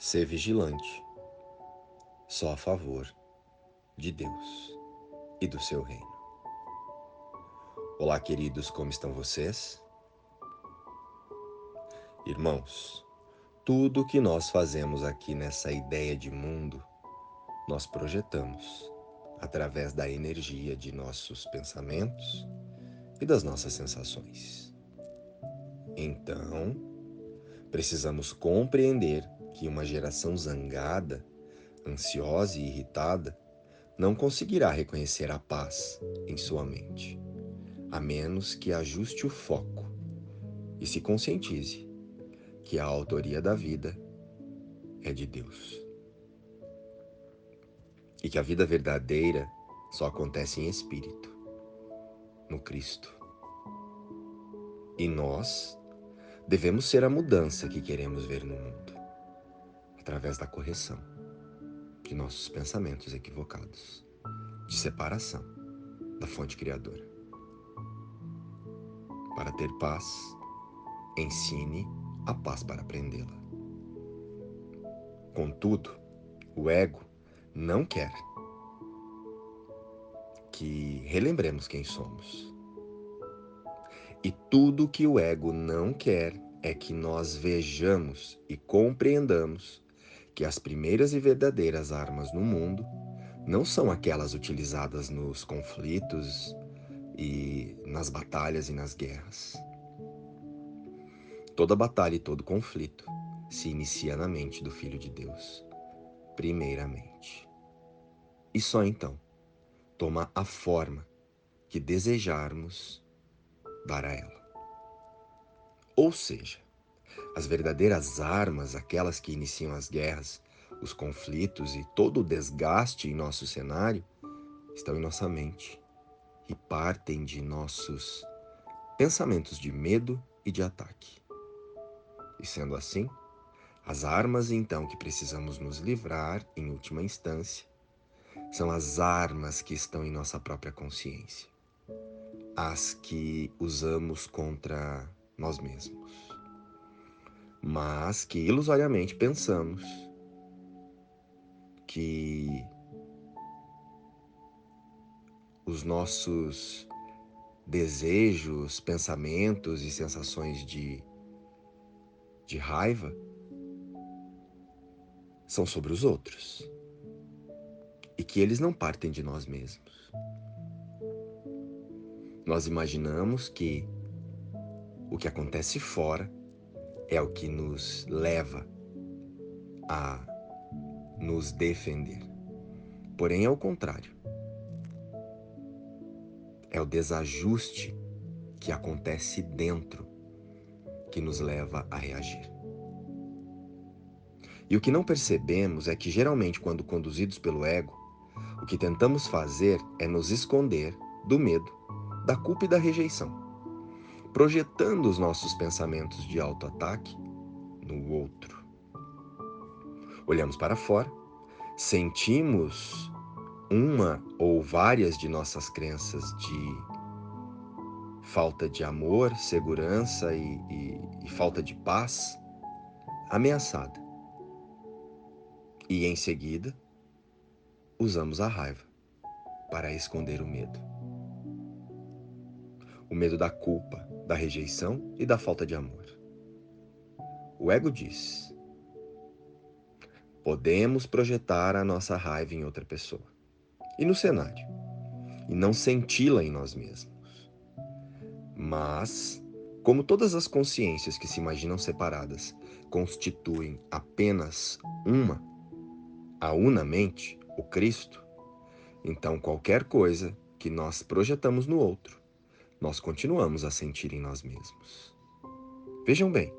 Ser vigilante, só a favor de Deus e do seu reino. Olá, queridos, como estão vocês? Irmãos, tudo que nós fazemos aqui nessa ideia de mundo, nós projetamos através da energia de nossos pensamentos e das nossas sensações. Então, precisamos compreender que uma geração zangada, ansiosa e irritada não conseguirá reconhecer a paz em sua mente, a menos que ajuste o foco e se conscientize que a autoria da vida é de Deus. E que a vida verdadeira só acontece em espírito, no Cristo. E nós devemos ser a mudança que queremos ver no mundo, através da correção de nossos pensamentos equivocados, de separação da fonte criadora. Para ter paz, ensine a paz para aprendê-la. Contudo, o ego não quer que relembremos quem somos. E tudo que o ego não quer é que nós vejamos e compreendamos que as primeiras e verdadeiras armas no mundo não são aquelas utilizadas nos conflitos e nas batalhas e nas guerras. Toda batalha e todo conflito se inicia na mente do Filho de Deus, primeiramente. E só então toma a forma que desejarmos dar a ela. Ou seja, as verdadeiras armas, aquelas que iniciam as guerras, os conflitos e todo o desgaste em nosso cenário, estão em nossa mente e partem de nossos pensamentos de medo e de ataque. E sendo assim, as armas então que precisamos nos livrar, em última instância, são as armas que estão em nossa própria consciência, as que usamos contra nós mesmos, mas que ilusoriamente pensamos que os nossos desejos, pensamentos e sensações de, de raiva são sobre os outros e que eles não partem de nós mesmos. Nós imaginamos que o que acontece fora é o que nos leva a nos defender. Porém, é o contrário. É o desajuste que acontece dentro que nos leva a reagir. E o que não percebemos é que, geralmente, quando conduzidos pelo ego, o que tentamos fazer é nos esconder do medo, da culpa e da rejeição, projetando os nossos pensamentos de autoataque no outro. Olhamos para fora, sentimos uma ou várias de nossas crenças de falta de amor, segurança e, e, e falta de paz ameaçada. E em seguida, usamos a raiva para esconder o medo. O medo da culpa, da rejeição e da falta de amor. O ego diz: podemos projetar a nossa raiva em outra pessoa e no cenário, e não senti-la em nós mesmos. Mas, como todas as consciências que se imaginam separadas constituem apenas uma, a unamente, o Cristo, então qualquer coisa que nós projetamos no outro, nós continuamos a sentir em nós mesmos. Vejam bem,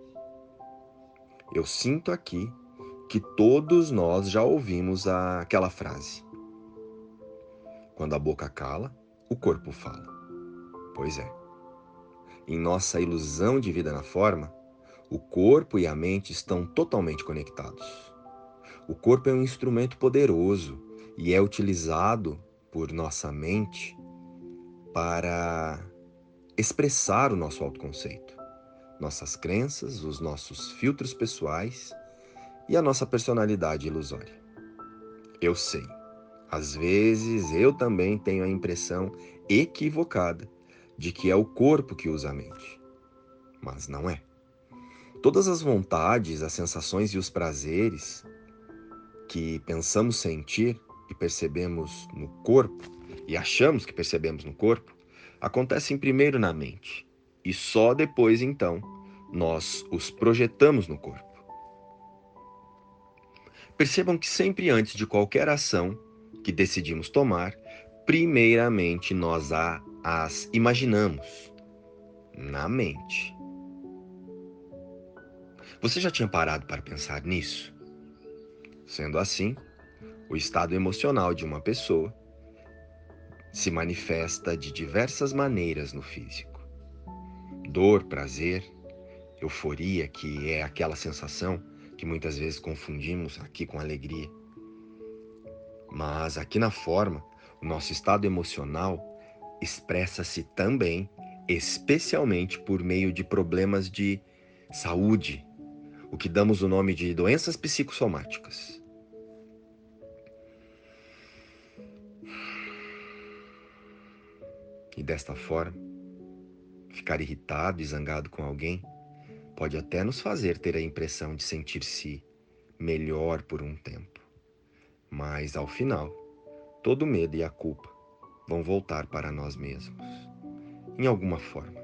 eu sinto aqui que todos nós já ouvimos aquela frase: Quando a boca cala, o corpo fala. Pois é. Em nossa ilusão de vida na forma, o corpo e a mente estão totalmente conectados. O corpo é um instrumento poderoso e é utilizado por nossa mente para expressar o nosso autoconceito, nossas crenças, os nossos filtros pessoais e a nossa personalidade ilusória. Eu sei, às vezes eu também tenho a impressão equivocada de que é o corpo que usa a mente, mas não é. Todas as vontades, as sensações e os prazeres que pensamos sentir e percebemos no corpo, e achamos que percebemos no corpo, acontecem primeiro na mente e só depois então nós os projetamos no corpo. Percebam que sempre antes de qualquer ação que decidimos tomar, primeiramente nós a, as imaginamos na mente. Você já tinha parado para pensar nisso? Sendo assim, o estado emocional de uma pessoa se manifesta de diversas maneiras no físico. Dor, prazer, euforia, que é aquela sensação que muitas vezes confundimos aqui com alegria. Mas aqui na forma, o nosso estado emocional expressa-se também, especialmente por meio de problemas de saúde, o que damos o nome de doenças psicossomáticas. E desta forma, ficar irritado e zangado com alguém pode até nos fazer ter a impressão de sentir-se melhor por um tempo. Mas ao final, todo o medo e a culpa vão voltar para nós mesmos, em alguma forma.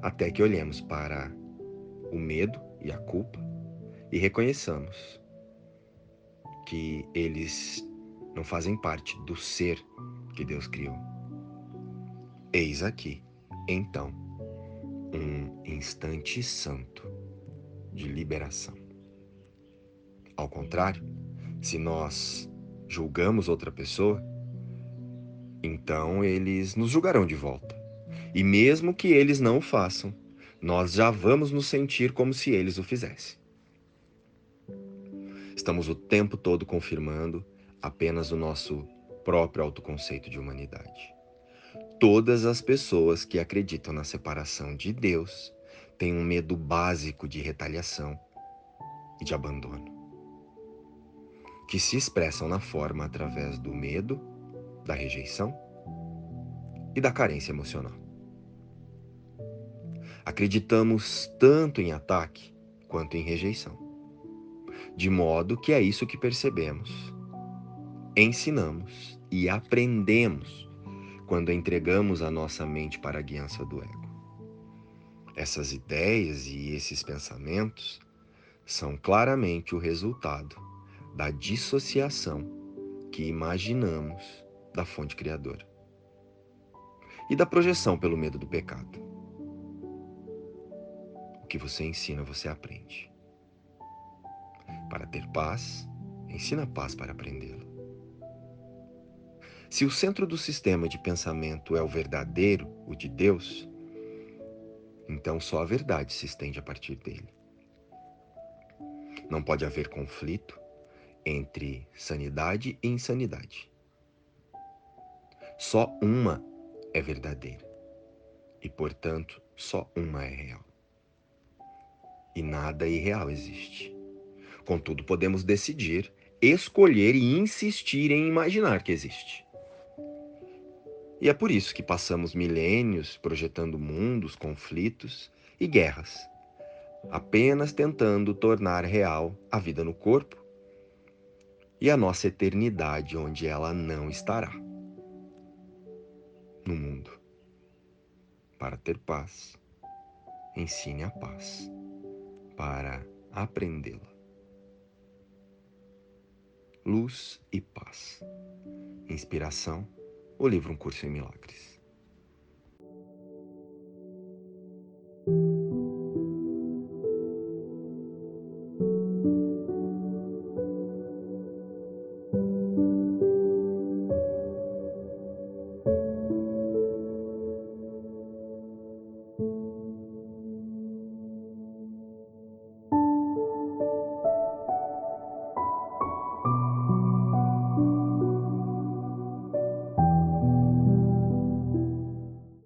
Até que olhemos para o medo e a culpa e reconheçamos que eles não fazem parte do ser que Deus criou. Eis aqui, então, um instante santo de liberação. Ao contrário, se nós julgamos outra pessoa, então eles nos julgarão de volta. E mesmo que eles não o façam, nós já vamos nos sentir como se eles o fizessem. Estamos o tempo todo confirmando apenas o nosso próprio autoconceito de humanidade. Todas as pessoas que acreditam na separação de Deus têm um medo básico de retaliação e de abandono, que se expressam na forma através do medo, da rejeição e da carência emocional. Acreditamos tanto em ataque quanto em rejeição, de modo que é isso que percebemos, ensinamos e aprendemos quando entregamos a nossa mente para a guiança do ego. Essas ideias e esses pensamentos são claramente o resultado da dissociação que imaginamos da fonte criadora e da projeção pelo medo do pecado. O que você ensina, você aprende. Para ter paz, ensina paz para aprendê-la. Se o centro do sistema de pensamento é o verdadeiro, o de Deus, então só a verdade se estende a partir dele. Não pode haver conflito entre sanidade e insanidade. Só uma é verdadeira e, portanto, só uma é real. E nada irreal existe. Contudo, podemos decidir, escolher e insistir em imaginar que existe. E é por isso que passamos milênios projetando mundos, conflitos e guerras, apenas tentando tornar real a vida no corpo e a nossa eternidade onde ela não estará no mundo. Para ter paz, ensine a paz, para aprendê-la. Luz e paz. Inspiração o livro Um Curso em Milagres.